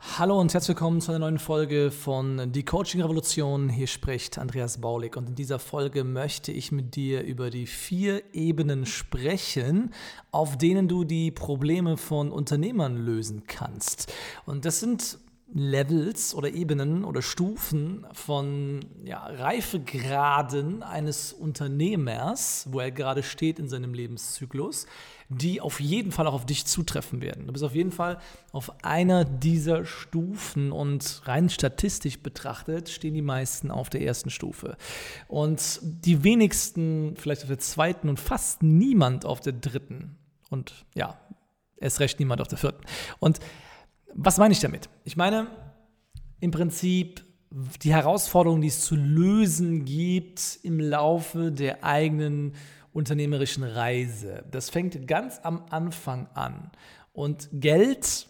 Hallo und herzlich willkommen zu einer neuen Folge von Die Coaching Revolution. Hier spricht Andreas Baulig und in dieser Folge möchte ich mit dir über die vier Ebenen sprechen, auf denen du die Probleme von Unternehmern lösen kannst. Und das sind Levels oder Ebenen oder Stufen von ja, Reifegraden eines Unternehmers, wo er gerade steht in seinem Lebenszyklus, die auf jeden Fall auch auf dich zutreffen werden. Du bist auf jeden Fall auf einer dieser Stufen und rein statistisch betrachtet stehen die meisten auf der ersten Stufe. Und die wenigsten vielleicht auf der zweiten und fast niemand auf der dritten. Und ja, erst recht niemand auf der vierten. Und was meine ich damit? Ich meine im Prinzip die Herausforderungen, die es zu lösen gibt im Laufe der eigenen unternehmerischen Reise. Das fängt ganz am Anfang an. Und Geld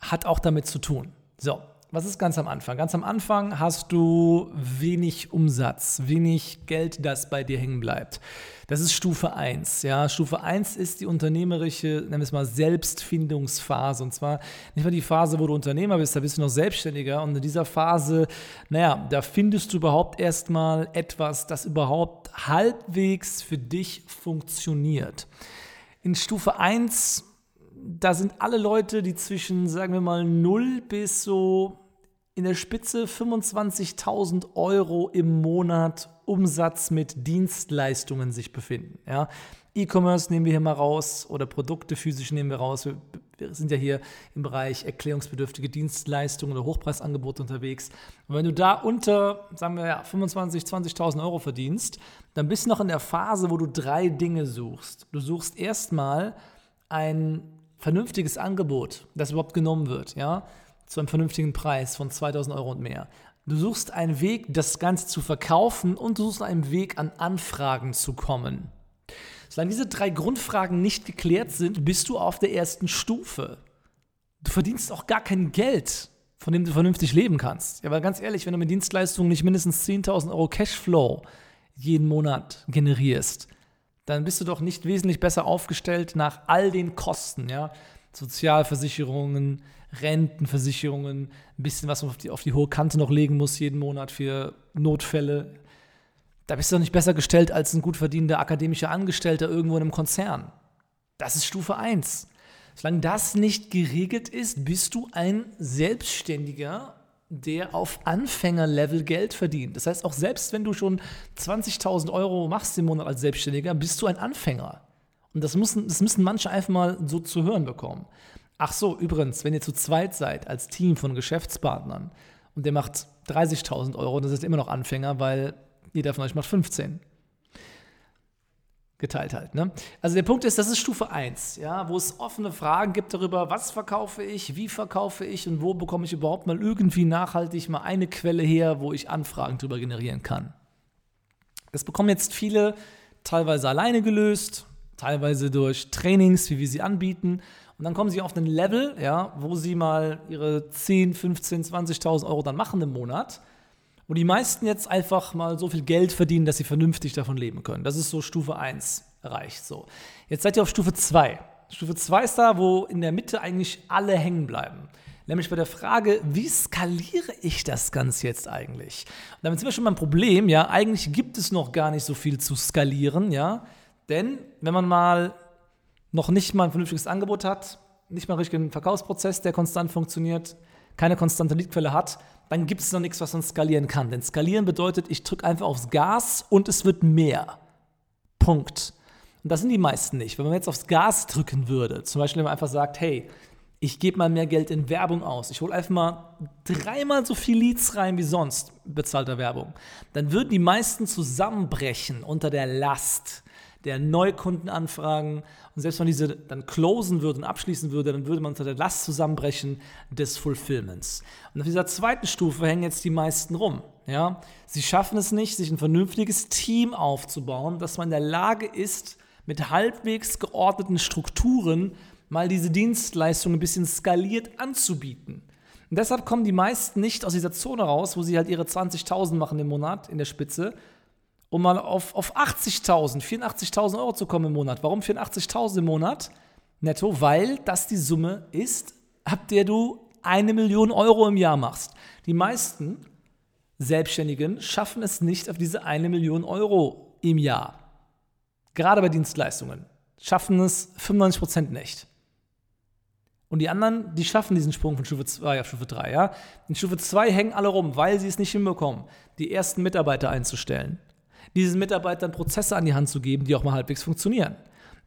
hat auch damit zu tun. So, was ist ganz am Anfang? Ganz am Anfang hast du wenig Umsatz, wenig Geld, das bei dir hängen bleibt. Das ist Stufe 1. Ja? Stufe 1 ist die unternehmerische, nennen wir es mal, Selbstfindungsphase. Und zwar nicht mal die Phase, wo du Unternehmer bist, da bist du noch Selbstständiger. Und in dieser Phase, naja, da findest du überhaupt erstmal etwas, das überhaupt halbwegs für dich funktioniert. In Stufe 1 da sind alle Leute, die zwischen, sagen wir mal, 0 bis so in der Spitze 25.000 Euro im Monat Umsatz mit Dienstleistungen sich befinden. Ja? E-Commerce nehmen wir hier mal raus oder Produkte physisch nehmen wir raus. Wir, sind ja hier im Bereich erklärungsbedürftige Dienstleistungen oder Hochpreisangebote unterwegs. Und wenn du da unter, sagen wir ja, 25.000, 20.000 Euro verdienst, dann bist du noch in der Phase, wo du drei Dinge suchst. Du suchst erstmal ein vernünftiges Angebot, das überhaupt genommen wird. Ja? Zu einem vernünftigen Preis von 2000 Euro und mehr. Du suchst einen Weg, das Ganze zu verkaufen und du suchst einen Weg, an Anfragen zu kommen. Solange diese drei Grundfragen nicht geklärt sind, bist du auf der ersten Stufe. Du verdienst auch gar kein Geld, von dem du vernünftig leben kannst. Ja, weil ganz ehrlich, wenn du mit Dienstleistungen nicht mindestens 10.000 Euro Cashflow jeden Monat generierst, dann bist du doch nicht wesentlich besser aufgestellt nach all den Kosten, ja. Sozialversicherungen, Rentenversicherungen, ein bisschen was man auf die, auf die hohe Kante noch legen muss jeden Monat für Notfälle. Da bist du doch nicht besser gestellt als ein gut verdienender akademischer Angestellter irgendwo in einem Konzern. Das ist Stufe 1. Solange das nicht geregelt ist, bist du ein Selbstständiger, der auf Anfängerlevel Geld verdient. Das heißt, auch selbst wenn du schon 20.000 Euro machst im Monat als Selbstständiger, bist du ein Anfänger. Und das müssen, das müssen manche einfach mal so zu hören bekommen. Ach so, übrigens, wenn ihr zu zweit seid als Team von Geschäftspartnern und der macht 30.000 Euro, das ist immer noch Anfänger, weil jeder von euch macht 15. Geteilt halt. Ne? Also der Punkt ist, das ist Stufe 1, ja, wo es offene Fragen gibt darüber, was verkaufe ich, wie verkaufe ich und wo bekomme ich überhaupt mal irgendwie nachhaltig mal eine Quelle her, wo ich Anfragen darüber generieren kann. Das bekommen jetzt viele teilweise alleine gelöst, teilweise durch Trainings, wie wir sie anbieten. Und dann kommen sie auf ein Level, ja, wo sie mal ihre 10, 15, 20.000 Euro dann machen im Monat. Wo die meisten jetzt einfach mal so viel Geld verdienen, dass sie vernünftig davon leben können. Das ist so Stufe 1 erreicht. So. Jetzt seid ihr auf Stufe 2. Stufe 2 ist da, wo in der Mitte eigentlich alle hängen bleiben. Nämlich bei der Frage, wie skaliere ich das Ganze jetzt eigentlich? Und damit sind wir schon beim Problem, ja, eigentlich gibt es noch gar nicht so viel zu skalieren, ja. Denn wenn man mal noch nicht mal ein vernünftiges Angebot hat, nicht mal einen richtigen Verkaufsprozess, der konstant funktioniert, keine konstante Leadquelle hat, dann gibt es noch nichts, was man skalieren kann. Denn skalieren bedeutet, ich drücke einfach aufs Gas und es wird mehr. Punkt. Und das sind die meisten nicht. Wenn man jetzt aufs Gas drücken würde, zum Beispiel wenn man einfach sagt, hey, ich gebe mal mehr Geld in Werbung aus, ich hole einfach mal dreimal so viel Leads rein wie sonst bezahlter Werbung, dann würden die meisten zusammenbrechen unter der Last der Neukundenanfragen. Und selbst wenn diese dann closen würde und abschließen würde, dann würde man unter der Last zusammenbrechen des Fulfillments. Und auf dieser zweiten Stufe hängen jetzt die meisten rum. Ja? Sie schaffen es nicht, sich ein vernünftiges Team aufzubauen, dass man in der Lage ist, mit halbwegs geordneten Strukturen mal diese Dienstleistung ein bisschen skaliert anzubieten. Und deshalb kommen die meisten nicht aus dieser Zone raus, wo sie halt ihre 20.000 machen im Monat in der Spitze, um mal auf, auf 80.000, 84.000 Euro zu kommen im Monat. Warum 84.000 im Monat netto? Weil das die Summe ist, ab der du eine Million Euro im Jahr machst. Die meisten Selbstständigen schaffen es nicht auf diese eine Million Euro im Jahr. Gerade bei Dienstleistungen schaffen es 95% nicht. Und die anderen, die schaffen diesen Sprung von Stufe 2 auf Stufe 3. Ja? In Stufe 2 hängen alle rum, weil sie es nicht hinbekommen, die ersten Mitarbeiter einzustellen diesen Mitarbeitern Prozesse an die Hand zu geben, die auch mal halbwegs funktionieren.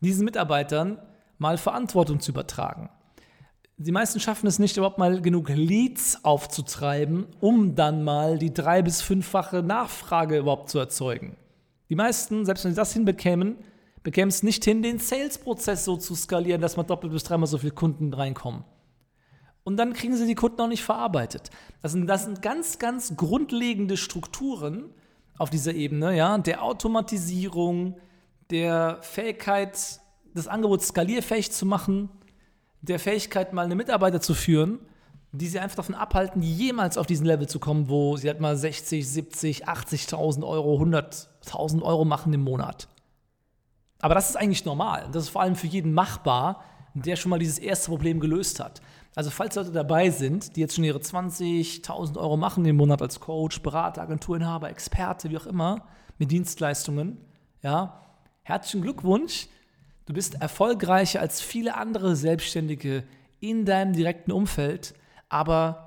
Diesen Mitarbeitern mal Verantwortung zu übertragen. Die meisten schaffen es nicht, überhaupt mal genug Leads aufzutreiben, um dann mal die drei- bis fünffache Nachfrage überhaupt zu erzeugen. Die meisten, selbst wenn sie das hinbekämen, bekämen es nicht hin, den Sales-Prozess so zu skalieren, dass man doppelt bis dreimal so viele Kunden reinkommen. Und dann kriegen sie die Kunden auch nicht verarbeitet. Das sind, das sind ganz, ganz grundlegende Strukturen, auf dieser Ebene, ja, der Automatisierung, der Fähigkeit, das Angebot skalierfähig zu machen, der Fähigkeit, mal eine Mitarbeiter zu führen, die sie einfach davon abhalten, jemals auf diesen Level zu kommen, wo sie halt mal 60, 70, 80.000 Euro, 100.000 Euro machen im Monat. Aber das ist eigentlich normal. Das ist vor allem für jeden machbar, der schon mal dieses erste Problem gelöst hat. Also falls Leute dabei sind, die jetzt schon ihre 20.000 Euro machen im Monat als Coach, Berater, Agenturinhaber, Experte, wie auch immer, mit Dienstleistungen, ja, herzlichen Glückwunsch. Du bist erfolgreicher als viele andere Selbstständige in deinem direkten Umfeld, aber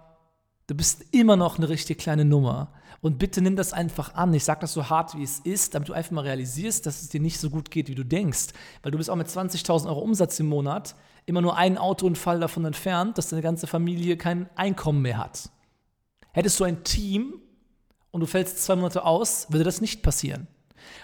du bist immer noch eine richtig kleine Nummer. Und bitte nimm das einfach an. Ich sage das so hart, wie es ist, damit du einfach mal realisierst, dass es dir nicht so gut geht, wie du denkst. Weil du bist auch mit 20.000 Euro Umsatz im Monat immer nur einen Autounfall davon entfernt, dass deine ganze Familie kein Einkommen mehr hat. Hättest du ein Team und du fällst zwei Monate aus, würde das nicht passieren.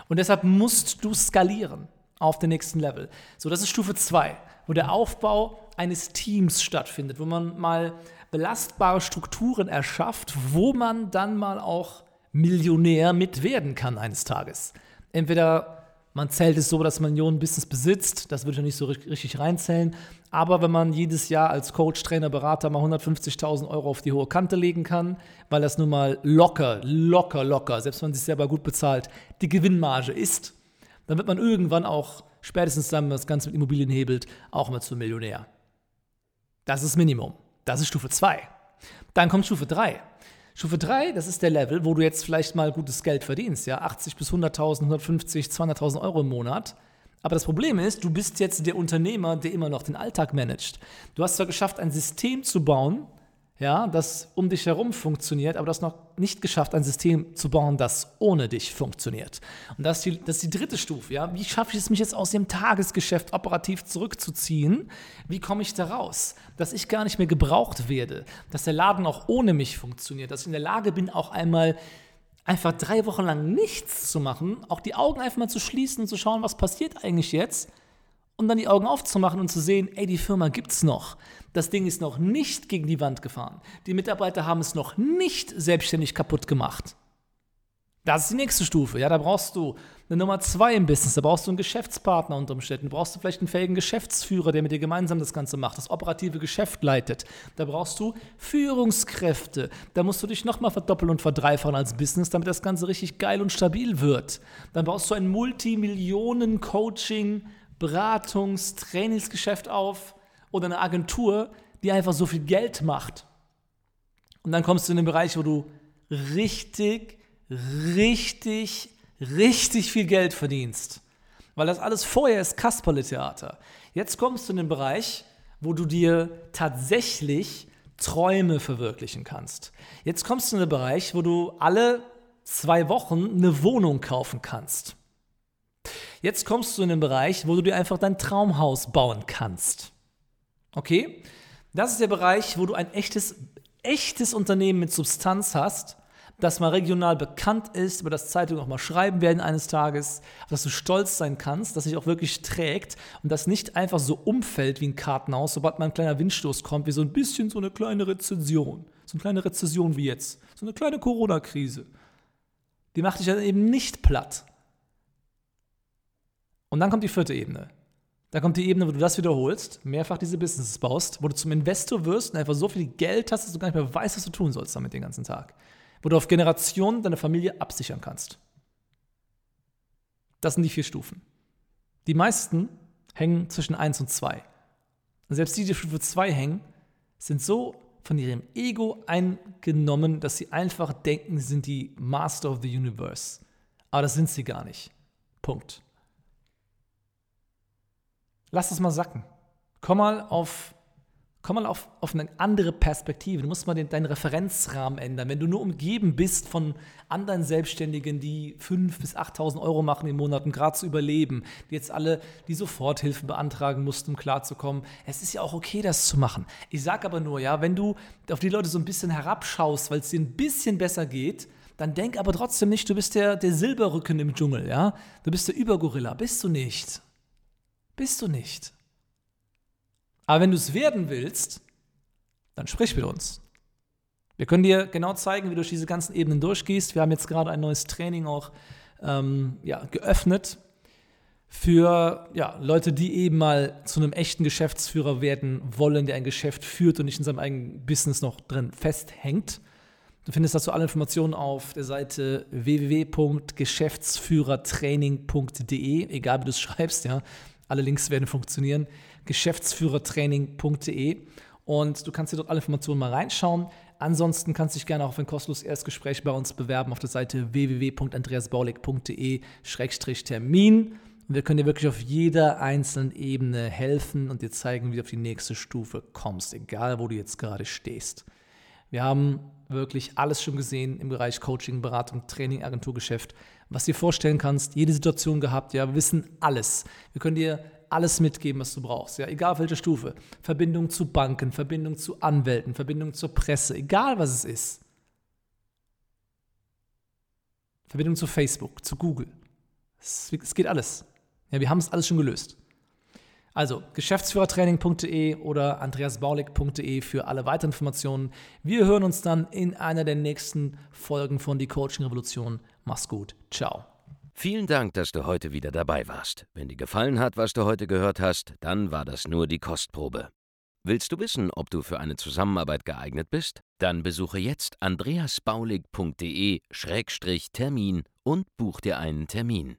Und deshalb musst du skalieren auf den nächsten Level. So, das ist Stufe 2, wo der Aufbau eines Teams stattfindet, wo man mal belastbare Strukturen erschafft, wo man dann mal auch Millionär mit werden kann eines Tages. Entweder man zählt es so, dass man Millionen Business besitzt, das würde ich ja nicht so richtig reinzählen, aber wenn man jedes Jahr als Coach, Trainer, Berater mal 150.000 Euro auf die hohe Kante legen kann, weil das nun mal locker, locker, locker, selbst wenn man sich selber gut bezahlt, die Gewinnmarge ist, dann wird man irgendwann auch, spätestens dann, wenn man das Ganze mit Immobilien hebelt, auch mal zum Millionär. Das ist Minimum. Das ist Stufe 2. Dann kommt Stufe 3. Stufe 3, das ist der Level, wo du jetzt vielleicht mal gutes Geld verdienst, ja, 80 bis 100.000, 150, 200.000 Euro im Monat. Aber das Problem ist, du bist jetzt der Unternehmer, der immer noch den Alltag managt. Du hast zwar geschafft, ein System zu bauen, ja, das um dich herum funktioniert, aber du hast noch nicht geschafft, ein System zu bauen, das ohne dich funktioniert. Und das ist die, das ist die dritte Stufe. Ja? Wie schaffe ich es, mich jetzt aus dem Tagesgeschäft operativ zurückzuziehen? Wie komme ich da raus? Dass ich gar nicht mehr gebraucht werde, dass der Laden auch ohne mich funktioniert, dass ich in der Lage bin, auch einmal einfach drei Wochen lang nichts zu machen, auch die Augen einfach mal zu schließen und zu schauen, was passiert eigentlich jetzt und dann die Augen aufzumachen und zu sehen, ey, die Firma gibt's noch. Das Ding ist noch nicht gegen die Wand gefahren. Die Mitarbeiter haben es noch nicht selbstständig kaputt gemacht. Das ist die nächste Stufe. Ja, da brauchst du eine Nummer zwei im Business. Da brauchst du einen Geschäftspartner unter Umständen. Da brauchst du vielleicht einen fähigen Geschäftsführer, der mit dir gemeinsam das Ganze macht, das operative Geschäft leitet. Da brauchst du Führungskräfte. Da musst du dich nochmal verdoppeln und verdreifachen als Business, damit das Ganze richtig geil und stabil wird. Dann brauchst du ein Multimillionen-Coaching- Beratungs-, Trainingsgeschäft auf oder eine Agentur, die einfach so viel Geld macht. Und dann kommst du in den Bereich, wo du richtig, richtig, richtig viel Geld verdienst. Weil das alles vorher ist Kasperle-Theater. Jetzt kommst du in den Bereich, wo du dir tatsächlich Träume verwirklichen kannst. Jetzt kommst du in den Bereich, wo du alle zwei Wochen eine Wohnung kaufen kannst. Jetzt kommst du in den Bereich, wo du dir einfach dein Traumhaus bauen kannst. Okay? Das ist der Bereich, wo du ein echtes, echtes Unternehmen mit Substanz hast, das mal regional bekannt ist, über das Zeitungen auch mal schreiben werden eines Tages, auf das du stolz sein kannst, das sich auch wirklich trägt und das nicht einfach so umfällt wie ein Kartenhaus, sobald mal ein kleiner Windstoß kommt, wie so ein bisschen so eine kleine Rezession. So eine kleine Rezession wie jetzt. So eine kleine Corona-Krise. Die macht dich dann eben nicht platt. Und dann kommt die vierte Ebene. Da kommt die Ebene, wo du das wiederholst, mehrfach diese Businesses baust, wo du zum Investor wirst und einfach so viel Geld hast, dass du gar nicht mehr weißt, was du tun sollst damit den ganzen Tag. Wo du auf Generationen deine Familie absichern kannst. Das sind die vier Stufen. Die meisten hängen zwischen 1 und 2. Und selbst die, die Stufe 2 hängen, sind so von ihrem Ego eingenommen, dass sie einfach denken, sie sind die Master of the Universe. Aber das sind sie gar nicht. Punkt. Lass es mal sacken. Komm mal auf, komm mal auf, auf eine andere Perspektive. Du musst mal den, deinen Referenzrahmen ändern. Wenn du nur umgeben bist von anderen Selbstständigen, die 5.000 bis 8.000 Euro machen im Monat, um gerade zu überleben, die jetzt alle die Soforthilfe beantragen mussten, um klarzukommen. Es ist ja auch okay, das zu machen. Ich sage aber nur, ja, wenn du auf die Leute so ein bisschen herabschaust, weil es dir ein bisschen besser geht, dann denk aber trotzdem nicht, du bist der, der Silberrücken im Dschungel, ja? Du bist der Übergorilla. Bist du nicht. Bist du nicht. Aber wenn du es werden willst, dann sprich mit uns. Wir können dir genau zeigen, wie du durch diese ganzen Ebenen durchgehst. Wir haben jetzt gerade ein neues Training auch ähm, ja, geöffnet für ja, Leute, die eben mal zu einem echten Geschäftsführer werden wollen, der ein Geschäft führt und nicht in seinem eigenen Business noch drin festhängt. Du findest dazu alle Informationen auf der Seite www.geschäftsführertraining.de, egal wie du es schreibst, ja. Alle Links werden funktionieren. Geschäftsführertraining.de. Und du kannst dir dort alle Informationen mal reinschauen. Ansonsten kannst du dich gerne auch auf ein kostenloses Erstgespräch bei uns bewerben auf der Seite www.andreasbaulig.de-termin. Wir können dir wirklich auf jeder einzelnen Ebene helfen und dir zeigen, wie du auf die nächste Stufe kommst, egal wo du jetzt gerade stehst. Wir haben wirklich alles schon gesehen im Bereich Coaching, Beratung, Training, Agenturgeschäft, was dir vorstellen kannst, jede Situation gehabt, ja, wir wissen alles. Wir können dir alles mitgeben, was du brauchst, ja, egal auf welcher Stufe. Verbindung zu Banken, Verbindung zu Anwälten, Verbindung zur Presse, egal was es ist. Verbindung zu Facebook, zu Google. Es, es geht alles. Ja, wir haben es alles schon gelöst. Also geschäftsführertraining.de oder andreasbaulig.de für alle weiteren Informationen. Wir hören uns dann in einer der nächsten Folgen von Die Coaching Revolution. Mach's gut. Ciao. Vielen Dank, dass du heute wieder dabei warst. Wenn dir gefallen hat, was du heute gehört hast, dann war das nur die Kostprobe. Willst du wissen, ob du für eine Zusammenarbeit geeignet bist? Dann besuche jetzt andreasbaulig.de-termin und buch dir einen Termin.